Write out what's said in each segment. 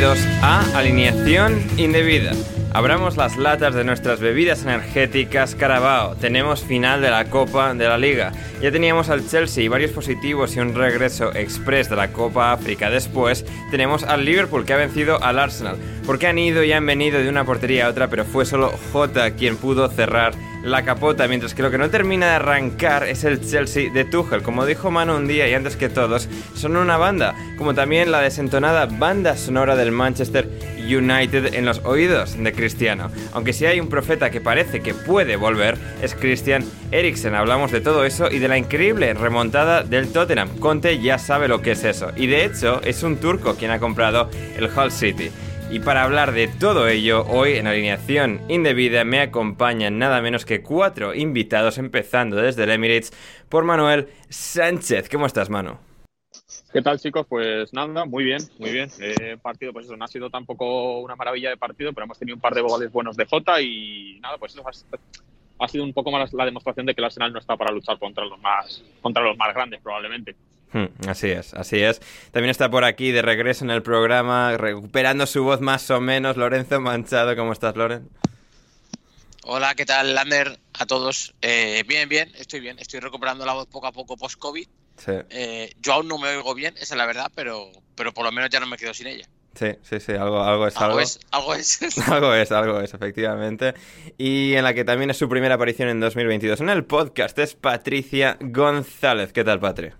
A Alineación Indebida. Abramos las latas de nuestras bebidas energéticas Carabao. Tenemos final de la Copa de la Liga. Ya teníamos al Chelsea y varios positivos y un regreso express de la Copa África. Después tenemos al Liverpool que ha vencido al Arsenal. Porque han ido y han venido de una portería a otra, pero fue solo Jota quien pudo cerrar la capota, mientras que lo que no termina de arrancar es el Chelsea de Tuchel. Como dijo Manu un día y antes que todos, son una banda, como también la desentonada banda sonora del Manchester United en los oídos de Cristiano. Aunque si hay un profeta que parece que puede volver, es Christian Eriksen. Hablamos de todo eso y de la increíble remontada del Tottenham. Conte ya sabe lo que es eso. Y de hecho, es un turco quien ha comprado el Hull City. Y para hablar de todo ello, hoy en Alineación Indebida me acompañan nada menos que cuatro invitados, empezando desde el Emirates por Manuel Sánchez. ¿Cómo estás, Manu? ¿Qué tal, chicos? Pues nada, muy bien, muy bien. Eh, partido, pues eso, no ha sido tampoco una maravilla de partido, pero hemos tenido un par de goles buenos de Jota y nada, pues eso ha, ha sido un poco más la demostración de que el Arsenal no está para luchar contra los más, contra los más grandes, probablemente. Hmm, así es, así es. También está por aquí de regreso en el programa, recuperando su voz más o menos, Lorenzo Manchado. ¿Cómo estás, Loren? Hola, ¿qué tal, Lander? A todos. Eh, bien, bien, estoy bien. Estoy recuperando la voz poco a poco post-COVID. Sí. Eh, yo aún no me oigo bien, esa es la verdad, pero, pero por lo menos ya no me quedo sin ella. Sí, sí, sí, algo, algo es algo. Algo es, algo es. algo es, algo es, efectivamente. Y en la que también es su primera aparición en 2022 en el podcast es Patricia González. ¿Qué tal, Patri?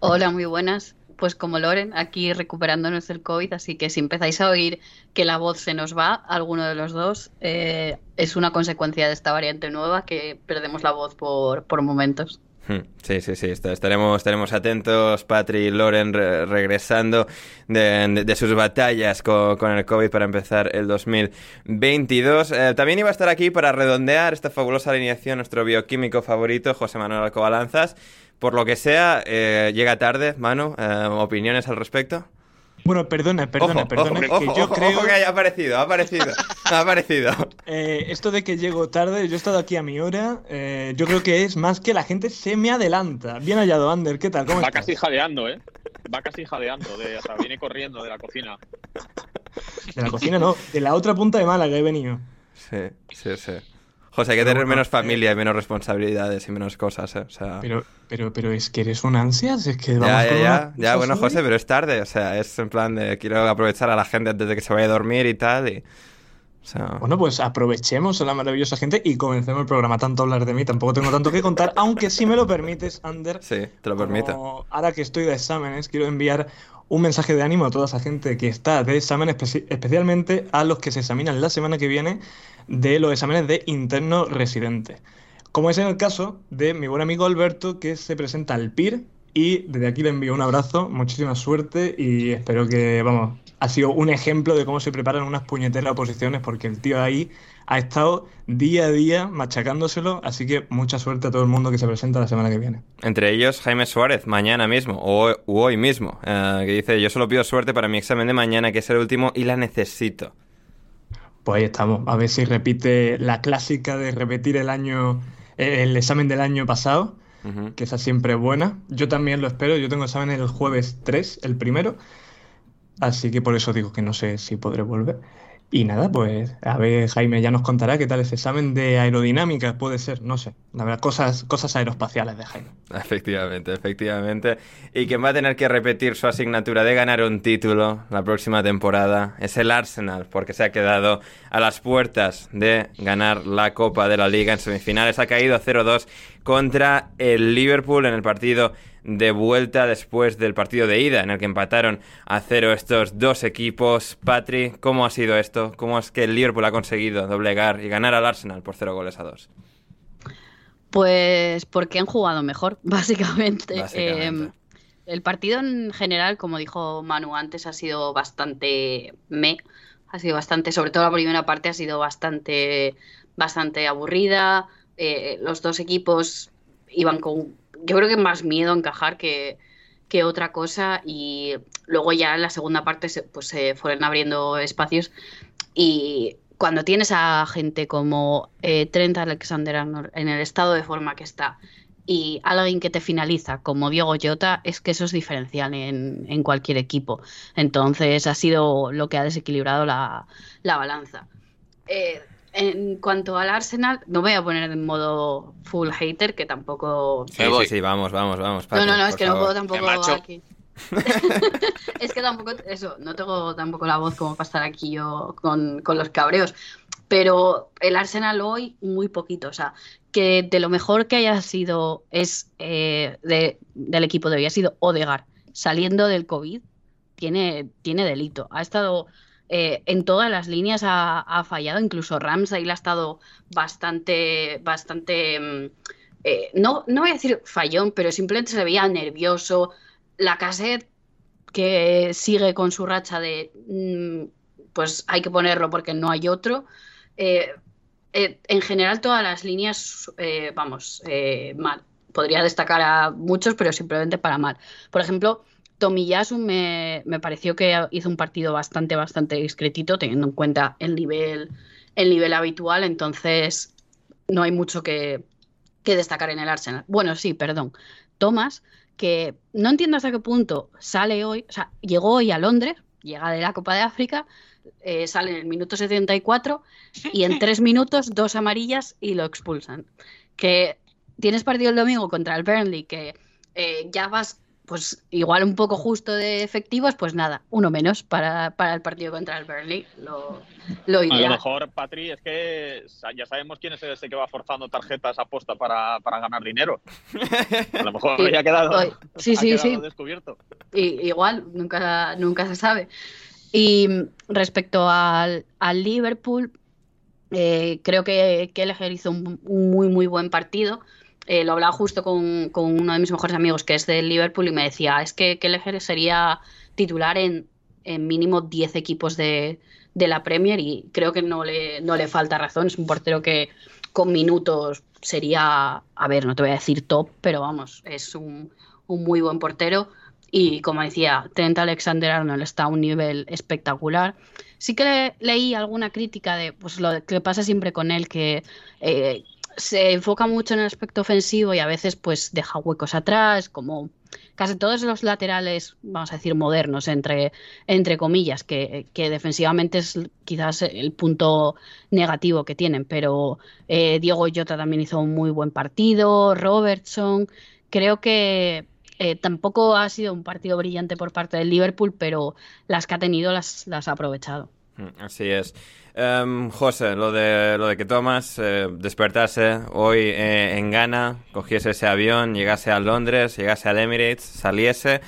Hola, muy buenas. Pues como Loren, aquí recuperándonos del COVID, así que si empezáis a oír que la voz se nos va, alguno de los dos, eh, es una consecuencia de esta variante nueva que perdemos la voz por, por momentos. Hmm, Sí, sí, sí, est- estaremos, estaremos atentos, Patri y Loren, re- regresando de, de- de sus batallas con, con el COVID para empezar el 2022. Eh, también iba a estar aquí para redondear esta fabulosa alineación nuestro bioquímico favorito, José Manuel Alcobalanzas. Por lo que sea, eh, llega tarde, Manu, eh, ¿opiniones al respecto? Bueno, perdona, perdona, ojo, perdona, ojo, que ojo, yo ojo, creo... ojo que haya aparecido, ha aparecido, ha aparecido. eh, esto de que llego tarde, yo he estado aquí a mi hora, eh, yo creo que es más que la gente se me adelanta. Bien hallado, Ander, ¿qué tal? ¿Cómo Va estás? casi jadeando, ¿eh? Va casi jadeando, de, o sea, viene corriendo de la cocina. De la cocina no, de la otra punta de Málaga he venido. Sí, sí, sí. José, hay que tener menos familia y menos responsabilidades y menos cosas, ¿eh? O sea... Pero, pero, pero es que eres un ansias, es que vamos Ya, ya, ya, ya, bueno. José, pero es tarde, o sea, es en plan de quiero aprovechar a la gente antes de que se vaya a dormir y tal, y... Bueno, pues aprovechemos a la maravillosa gente y comencemos el programa. Tanto hablar de mí, tampoco tengo tanto que contar, aunque si me lo permites, Ander. Sí, te lo permito. ahora que estoy de exámenes, quiero enviar un mensaje de ánimo a toda esa gente que está de exámenes, especi- especialmente a los que se examinan la semana que viene de los exámenes de interno residente. Como es en el caso de mi buen amigo Alberto, que se presenta al PIR Y desde aquí le envío un abrazo, muchísima suerte y espero que, vamos, ha sido un ejemplo de cómo se preparan unas puñeteras oposiciones porque el tío ahí ha estado día a día machacándoselo, así que mucha suerte a todo el mundo que se presenta la semana que viene. Entre ellos Jaime Suárez, mañana mismo, o hoy mismo, eh, que dice, yo solo pido suerte para mi examen de mañana, que es el último, y la necesito. Pues ahí estamos, a ver si repite la clásica de repetir el año, el examen del año pasado, que esa siempre buena. Yo también lo espero, yo tengo examen el jueves 3, el primero, así que por eso digo que no sé si podré volver. Y nada, pues a ver, Jaime ya nos contará qué tal ese examen de aerodinámica, puede ser, no sé. La verdad, cosas, cosas aeroespaciales de Jaime. Efectivamente, efectivamente. Y quien va a tener que repetir su asignatura de ganar un título la próxima temporada es el Arsenal, porque se ha quedado a las puertas de ganar la Copa de la Liga en semifinales. Ha caído 0-2 contra el Liverpool en el partido de vuelta después del partido de ida en el que empataron a cero estos dos equipos. Patri, ¿cómo ha sido esto? ¿Cómo es que el Liverpool ha conseguido doblegar y ganar al Arsenal por cero goles a dos? Pues porque han jugado mejor, básicamente. Em, el partido en general, como dijo Manu antes, ha sido bastante me, ha sido bastante, sobre todo la primera parte ha sido bastante, bastante aburrida. Eh, los dos equipos iban con yo creo que más miedo a encajar que, otra cosa y luego ya en la segunda parte se, pues fueron abriendo espacios y cuando tienes a gente como eh, Trent Alexander en el estado de forma que está y alguien que te finaliza como Diego Jota, es que eso es diferencial en, cualquier equipo. Entonces ha sido lo que ha desequilibrado la, la balanza. Eh, en cuanto al Arsenal, no voy a poner en modo full hater, que tampoco. Sí, sí, sí, vamos, vamos, vamos. no, no, no, es que no puedo tampoco aquí. es que tampoco, eso, no tengo tampoco la voz como para estar aquí yo con, los cabreos. Pero el Arsenal hoy, muy poquito. O sea, que de lo mejor que haya sido es eh, del equipo de hoy, ha sido Odegar saliendo del COVID, tiene, tiene delito. Ha estado eh, en todas las líneas ha, fallado, incluso Ramsey le ha estado bastante, bastante, mm, eh, no, no voy a decir fallón, pero simplemente se veía nervioso. La cassette que sigue con su racha de, mm, pues hay que ponerlo porque no hay otro. Eh, en general todas las líneas, vamos, mal. Podría destacar a muchos, pero simplemente para mal. Por ejemplo, Tomiyasu me, me pareció que hizo un partido bastante, bastante discretito, teniendo en cuenta el nivel, el nivel habitual, entonces no hay mucho que, destacar en el Arsenal. Bueno, sí, perdón. Thomas, que no entiendo hasta qué punto sale hoy, o sea, llegó hoy a Londres, llega de la Copa de África, eh, sale en el minuto 74 y en tres minutos dos amarillas y lo expulsan. Que tienes partido el domingo contra el Burnley, que eh, ya vas pues igual un poco justo de efectivos, pues nada, uno menos para, el partido contra el Burnley. Lo, lo A lo mejor, Patri, es que ya sabemos quién es ese que va forzando tarjetas aposta para, para ganar dinero. A lo mejor ya ha quedado, sí, sí, sí. descubierto. Y, igual, nunca, nunca se sabe. Y respecto al, al Liverpool, eh, creo que, que hizo un, un muy, muy buen partido. Eh, lo hablaba justo con, uno de mis mejores amigos que es del Liverpool y me decía, es que Kelleher sería titular en, mínimo 10 equipos de, la Premier y creo que no le, no le falta razón. Es un portero que con minutos sería, a ver, no te voy a decir top, pero vamos, es un, muy buen portero. Y como decía, Trent Alexander Arnold está a un nivel espectacular. Sí que leí alguna crítica de pues, lo que pasa siempre con él, que eh, se enfoca mucho en el aspecto ofensivo y a veces pues deja huecos atrás, como casi todos los laterales, vamos a decir, modernos, entre, entre comillas, que, defensivamente es quizás el punto negativo que tienen, pero eh, Diego Jota también hizo un muy buen partido, Robertson, creo que eh, tampoco ha sido un partido brillante por parte del Liverpool, pero las que ha tenido las, las ha aprovechado. Mm, así es. Um, José, lo de, lo de que Thomas eh, despertase hoy eh, en Ghana, cogiese ese avión, llegase a Londres, llegase al Emirates, saliese,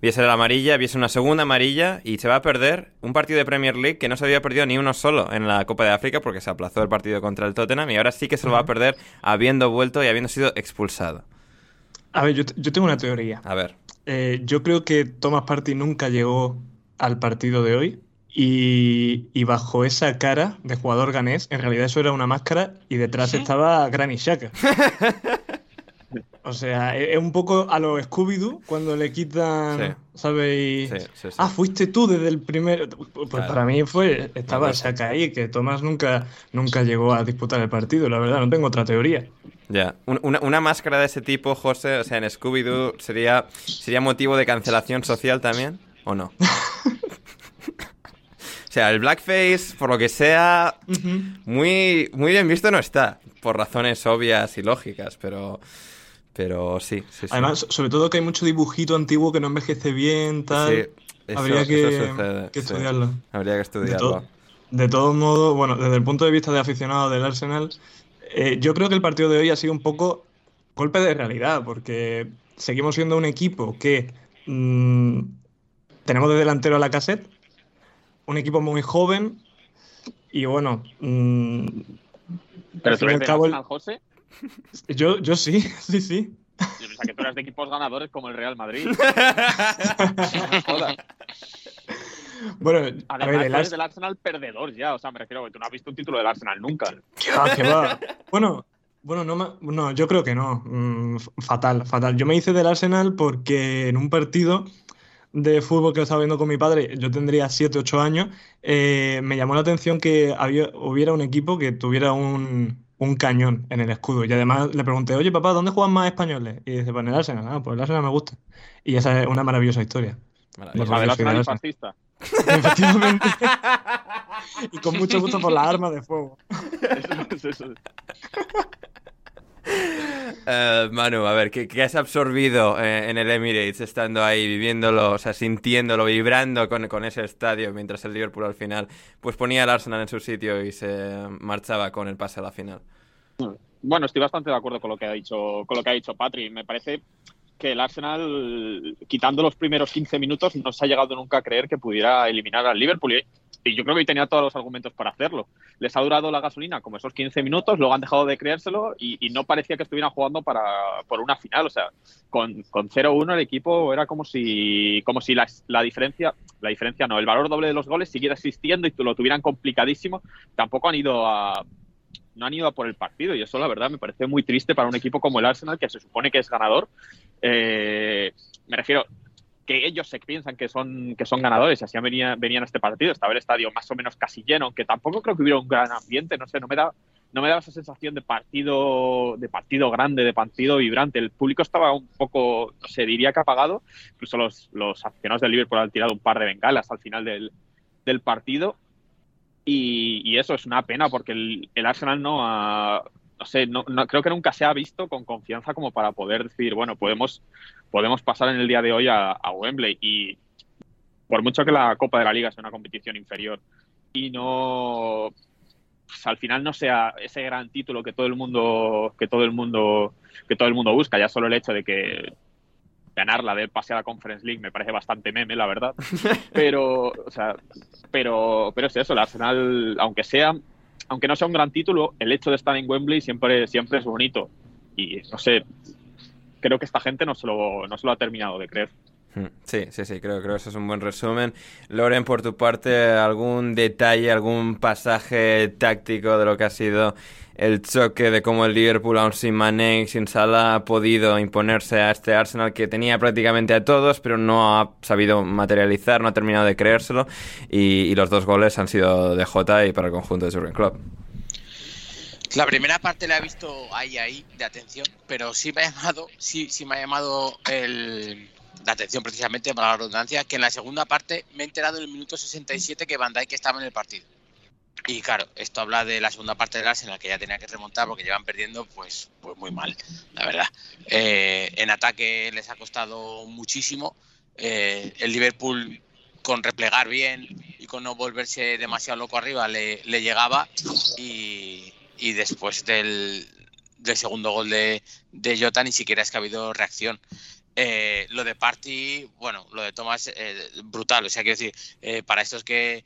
viese la amarilla, viese una segunda amarilla y se va a perder un partido de Premier League que no se había perdido ni uno solo en la Copa de África porque se aplazó el partido contra el Tottenham y ahora sí que se lo va a perder habiendo vuelto y habiendo sido expulsado. A ver, yo, yo tengo una teoría. A ver. Eh, yo creo que Thomas Party nunca llegó al partido de hoy y, y bajo esa cara de jugador ganés, en realidad eso era una máscara y detrás estaba Granny Shaka. O sea, e, es un poco a lo Scooby-Doo cuando le quitan, ¿sabes? Sí, sí, sí. Ah, fuiste tú desde el primer. Pues Claro. para mí fue. Estaba Shaka ahí, que Tomás nunca, nunca llegó a disputar el partido, la verdad, no tengo otra teoría. Ya, Un- una, una máscara de ese tipo, José, o sea, en Scooby-Doo, ¿sería, ¿sería motivo de cancelación social también? ¿O no? o sea, el blackface, por lo que sea, muy, muy bien visto no está, por razones obvias y lógicas, pero, pero sí, sí, sí. Además, so- sobre todo que hay mucho dibujito antiguo que no envejece bien, tal. Sí, eso- Habría eso que, sucede, que sí. estudiarlo. Habría que De, estudiarlo. to- de todos modos, bueno, desde el punto de vista de aficionado del Arsenal, eh, yo creo que el partido de hoy ha sido un poco golpe de realidad, porque seguimos siendo un equipo que mm, tenemos de delantero a la cassette, un equipo muy joven, y bueno, mm, Pero tú eres el- Arsenal, José. yo, yo sí, sí, sí. Yo pensaba que tú eras de equipos ganadores como el Real Madrid. Joder. Bueno, a Además, ver, tú el eres del Arsenal perdedor ya. O sea, me refiero que tú no has visto un título del Arsenal nunca. ¿Qué va, qué va? Bueno, bueno, no, me- no, yo creo que no. Mm, fatal, fatal. Yo me hice del Arsenal porque en un partido de fútbol que estaba viendo con mi padre, yo tendría 7, 8 años, eh, me llamó la atención que había, hubiera un equipo que tuviera un, un cañón en el escudo. Y además le pregunté, oye papá, ¿dónde juegan más españoles? Y dice, pues en el Arsenal. Ah, pues el Arsenal me gusta. Y esa es una maravillosa historia. Del Arsenal Arsenal. fascista. Efectivamente. Y con mucho gusto por las armas de fuego. Eso es, eso Eh, Manu, a ver, ¿qué, qué has absorbido eh, en el Emirates estando ahí, viviéndolo, o sea, sintiéndolo, vibrando con, con ese estadio mientras el Liverpool al final pues ponía al Arsenal en su sitio y se marchaba con el pase a la final? Bueno, estoy bastante de acuerdo con lo que ha dicho, con lo que ha dicho Patri. Me parece que el Arsenal, quitando los primeros 15 minutos, no se ha llegado nunca a creer que pudiera eliminar al Liverpool. Y, yo creo que hoy tenía todos los argumentos para hacerlo. Les ha durado la gasolina como esos 15 minutos, luego han dejado de creérselo y, y no parecía que estuvieran jugando para, por una final. O sea, con, con 0-1 el equipo era como si, como si la, la diferencia, la diferencia no, el valor doble de los goles siguiera existiendo y lo tuvieran complicadísimo. Tampoco han ido a, no han ido a por el partido y eso la verdad me parece muy triste para un equipo como el Arsenal que se supone que es ganador. Eh, me refiero que ellos se piensan que son que son ganadores y así venían, venían a este partido. Estaba el estadio más o menos casi lleno, aunque tampoco creo que hubiera un gran ambiente, no sé, no me da no me daba esa sensación de partido de partido grande, de partido vibrante. El público estaba un poco, no sé, diría que apagado. Incluso los, los aficionados del Liverpool han tirado un par de bengalas al final del, del partido. Y, eso es una pena porque el, el Arsenal no ha, no sé, no, no- creo que nunca se ha visto con confianza como para poder decir, bueno, podemos, podemos pasar en el día de hoy a, a Wembley. Y por mucho que la Copa de la Liga sea una competición inferior y no, pues, al final no sea ese gran título que todo el mundo, que todo el mundo, que todo el mundo busca, ya solo el hecho de que ganarla de pase a la Conference League me parece bastante meme, la verdad. Pero, o sea, pero, pero es eso, el Arsenal, aunque sea, aunque no sea un gran título, el hecho de estar en Wembley siempre, siempre es bonito. Y no sé, creo que esta gente no se lo, no se lo ha terminado de creer. Sí, sí, sí, creo, creo que eso es un buen resumen. Loren, por tu parte, ¿algún detalle, algún pasaje táctico de lo que ha sido el choque de cómo el Liverpool, aún sin Mané y sin Salah, ha podido imponerse a este Arsenal que tenía prácticamente a todos, pero no ha sabido materializar, no ha terminado de creérselo, y, los dos goles han sido de Jota y para el conjunto de Jurgen Klopp. La primera parte la he visto ahí, ahí, de atención, pero sí me ha llamado, sí, sí me ha llamado el, la atención precisamente para la redundancia, que en la segunda parte me he enterado en el minuto 67 que Van Dijk estaba en el partido. Y claro, esto habla de la segunda parte del Arsenal que ya tenía que remontar porque llevan perdiendo pues, pues muy mal, la verdad. Eh, en ataque les ha costado muchísimo. Eh, el Liverpool con replegar bien y con no volverse demasiado loco arriba le, le llegaba y, y después del, del segundo gol de, de Jota ni siquiera es que ha habido reacción. Eh, lo de Party, bueno, lo de Thomas, eh, brutal. O sea, quiero decir, eh, para estos que,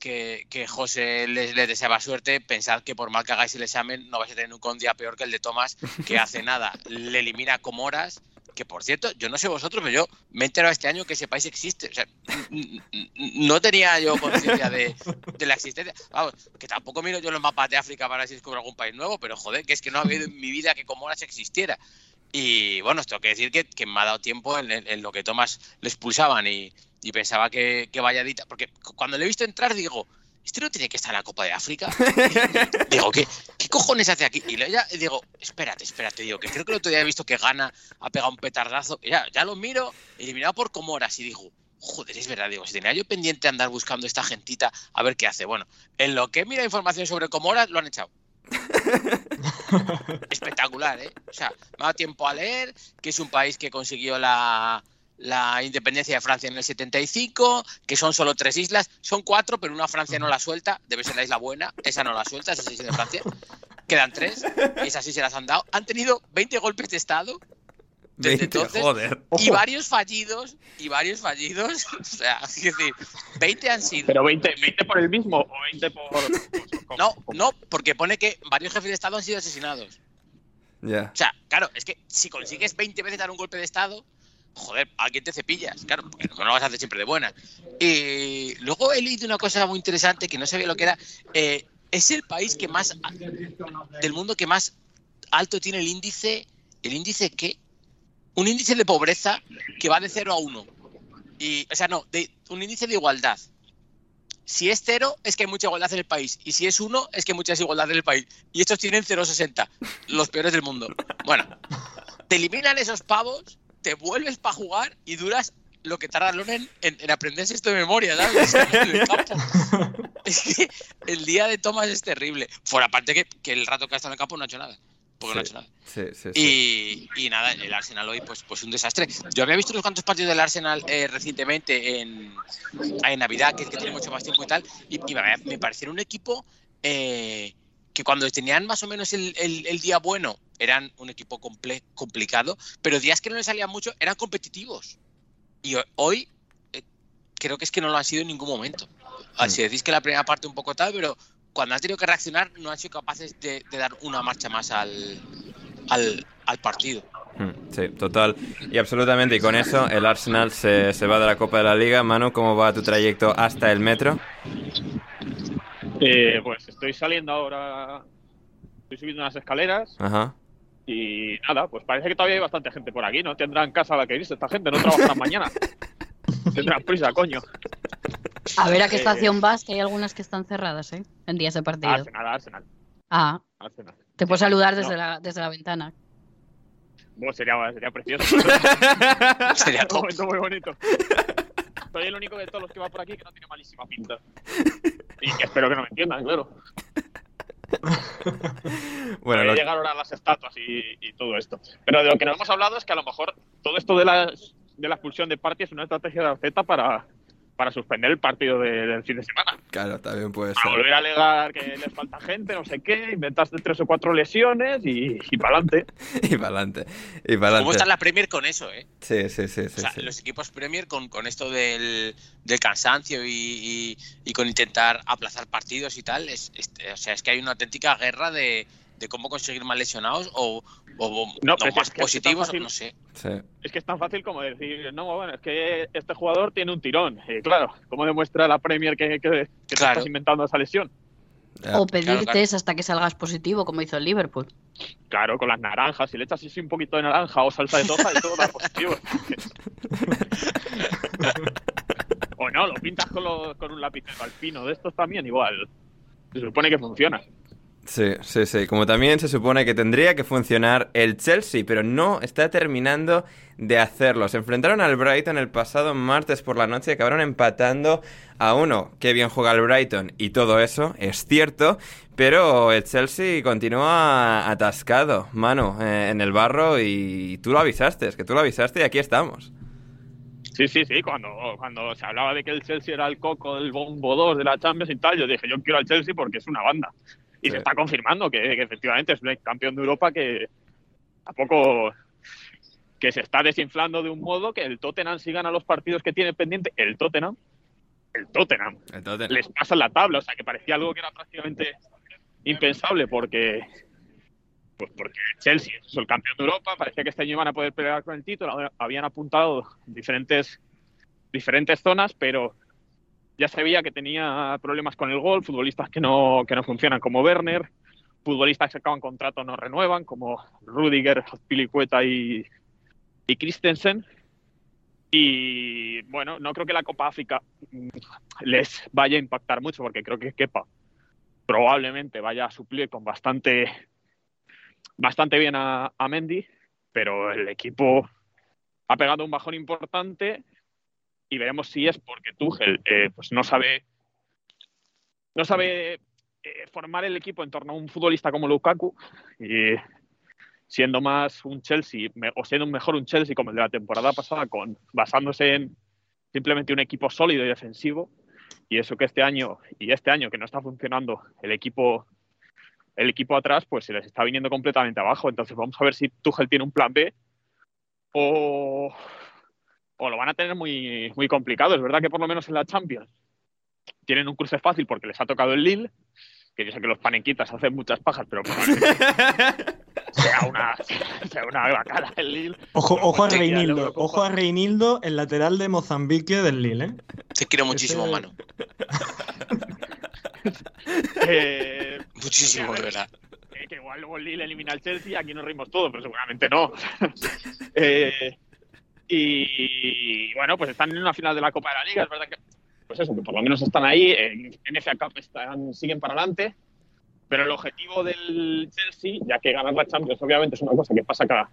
que, que José les, les deseaba suerte, pensad que por mal que hagáis el examen no vais a tener un día peor que el de Tomás, que hace nada le elimina como horas, que por cierto, yo no sé vosotros, pero yo me he enterado este año que ese país existe. O sea, no tenía yo conciencia de, la existencia. Vamos, que tampoco miro yo los mapas de África para ver si descubro algún país nuevo, pero joder, que es que no ha habido en mi vida que Comoras existiera. Y bueno, esto tengo que decir que, que me ha dado tiempo en, lo que Tomás le expulsaban y, pensaba que, que valladita. Porque cuando le he visto entrar, digo, ¿este no tiene que estar en la Copa de África? digo, ¿qué, ¿qué cojones hace aquí? Y ya digo, espérate, espérate, digo, que creo que el otro día he visto que Gana ha pegado un petardazo. Ya, ya lo miro, eliminado por Comoras, y digo, joder, es verdad, digo, si tenía yo pendiente andar buscando esta gentita a ver qué hace. Bueno, en lo que mira información sobre Comoras, lo han echado. Espectacular, ¿eh? O sea, me ha dado tiempo a leer que es un país que consiguió la, la independencia de Francia en el 75, que son solo tres islas, son cuatro, pero una Francia no la suelta, debe ser la isla buena, esa no la suelta, esa sí es de Francia. Quedan tres, y esas sí se las han dado. Han tenido 20 golpes de Estado. Desde entonces, y varios fallidos, y varios fallidos, o sea, es decir, 20 han sido. ¿Pero 20, 20 por el mismo o 20 por.? No, no, porque pone que varios jefes de Estado han sido asesinados. Ya. O sea, claro, es que si consigues 20 veces dar un golpe de Estado, joder, ¿a quién te cepillas? Claro, porque no lo vas a hacer siempre de buena. Y luego he leído una cosa muy interesante que no sabía lo que era. Eh, es el país que más del mundo que más alto tiene el índice. ¿El índice qué? Un índice de pobreza que va de 0 a 1. Y, o sea, no, de, un índice de igualdad. Si es 0, es que hay mucha igualdad en el país. Y si es 1, es que hay mucha desigualdad en el país. Y estos tienen 0,60. Los peores del mundo. Bueno, te eliminan esos pavos te vuelves para jugar y duras lo que tarda Loren en, aprenderse esto de memoria, ¿sabes? es que el día de Thomas es terrible. Fuera aparte que, que el rato que ha estado en el campo no ha hecho nada. Porque no ha hecho nada. Sí, sí, y, y, nada, el Arsenal hoy, pues, pues un desastre. Yo había visto unos cuantos partidos del Arsenal eh, recientemente en, en Navidad, que, que tiene mucho más tiempo y tal, y, me, me pareció un equipo eh, que cuando tenían más o menos el, el, día bueno eran un equipo complicado, pero días que no les salían mucho eran competitivos. Y hoy eh, creo que es que no lo han sido en ningún momento. Así mm. decís que la primera parte un poco tal, pero cuando han tenido que reaccionar no han sido capaces de, dar una marcha más al, al, al partido. Mm, sí, total y absolutamente. Y con eso el Arsenal se, se va de la Copa de la Liga. Manu, ¿cómo va tu trayecto hasta el metro? Eh, pues estoy saliendo ahora, estoy subiendo unas escaleras. Ajá. Y nada, pues parece que todavía hay bastante gente por aquí, ¿no? Tendrán casa a la que irse esta gente, no trabajarán mañana. Tendrán prisa, coño. A ver a qué estación vas, que hay algunas que están cerradas, ¿eh? En días de partido. Arsenal, Arsenal. Ah. Te puedo saludar desde, la, desde la ventana. Bueno, sería, sería precioso. sería un momento muy bonito. Soy el único de todos los que va por aquí que no tiene malísima pinta. Y que espero que no me entiendan, claro. bueno, Voy a llegar ahora a las estatuas y, todo esto. Pero de lo que no hemos hablado es que a lo mejor todo esto de la, de la expulsión de Party es una estrategia de Arteta para, para suspender el partido del fin de semana. Claro, también puede ser. volver a alegar que les falta gente, no sé qué, inventaste tres o cuatro lesiones y, y para adelante. y para adelante. Y para ¿Cómo está la Premier con eso, eh? Sí, sí, sí. sí, o sea, los equipos Premier con, con esto del, del cansancio y, y, con intentar aplazar partidos y tal, es, o sea, es que hay una auténtica guerra de, de cómo conseguir más lesionados o, no, más positivos, no sé. Es que es tan fácil como decir, no, bueno, es que este jugador tiene un tirón. Y claro, ¿cómo demuestra la Premier que, que, estás inventando esa lesión? o pedir test hasta que salgas positivo, como hizo el Liverpool. Claro, con las naranjas. Si le echas así un poquito de naranja o salsa de toja, y todo da positivo. o no, lo pintas con, con un lápiz alpino. De estos también igual. Se supone que funciona. Sí, sí, sí. Como también se supone que tendría que funcionar el Chelsea, pero no está terminando de hacerlo. Se enfrentaron al Brighton el pasado martes por la noche y acabaron empatando a uno. Qué bien juega el Brighton y todo eso es cierto, pero el Chelsea continúa atascado, mano, eh, en el barro y tú lo avisaste, es que tú lo avisaste y aquí estamos. Sí, sí, sí, cuando, cuando se hablaba de que el Chelsea era el coco del bombo 2 de la Champions y tal, yo dije, yo quiero al Chelsea porque es una banda. Y se está confirmando que, efectivamente es un campeón de Europa que tampoco que se está desinflando de un modo que el Tottenham si gana los partidos que tiene pendiente, el Tottenham, el Tottenham, les pasa la tabla, o sea que parecía algo que era prácticamente impensable porque Pues porque Chelsea es el campeón de Europa, parecía que este año iban a poder pelear con el título, habían apuntado diferentes, diferentes zonas, pero ya se veía que tenía problemas con el gol, futbolistas que no, que no funcionan como Werner, futbolistas que acaban contrato no renuevan, como Rudiger, Pilicueta y, y Christensen. Y bueno, no creo que la Copa África mm, les vaya a impactar mucho, porque creo que Kepa probablemente vaya a suplir con bastante, bastante bien a, Mendy, pero el equipo ha pegado un bajón importante y veremos si es porque Tuchel eh, pues no sabe no sabe eh, formar el equipo en torno a un futbolista como Lukaku y siendo más un Chelsea o siendo mejor un Chelsea como el de la temporada pasada con basándose en simplemente un equipo sólido y defensivo y eso que este año y este año que no está funcionando el equipo el equipo atrás pues se les está viniendo completamente abajo. Entonces vamos a ver si Tuchel tiene un plan B o, o lo van a tener muy muy complicado es verdad que por lo menos en la Champions tienen un cruce fácil porque les ha tocado el Lille que yo sé que los panequitas hacen muchas pajas pero sea una, sea una bacala el Lille. Ojo, ojo a Reinildo, ojo a Reinildo, el lateral de Mozambique del Lille, ¿eh? Te quiero muchísimo, mano. eh, muchísimo, de verdad. que igual luego el Lille elimina al Chelsea, aquí nos rimos todos, pero seguramente no. eh, y bueno, pues están en una final de la Copa de la Liga, es verdad que, pues eso, que por lo menos están ahí, en FA Cup están, siguen para adelante. Pero el objetivo del Chelsea, ya que ganar la Champions obviamente es una cosa que pasa cada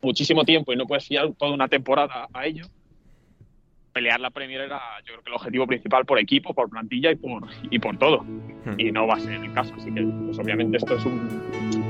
muchísimo tiempo y no puedes fiar toda una temporada a ello, pelear la Premier era yo creo que el objetivo principal por equipo, por plantilla y por, y por todo. Hmm. Y no va a ser el caso, así que pues obviamente esto es un...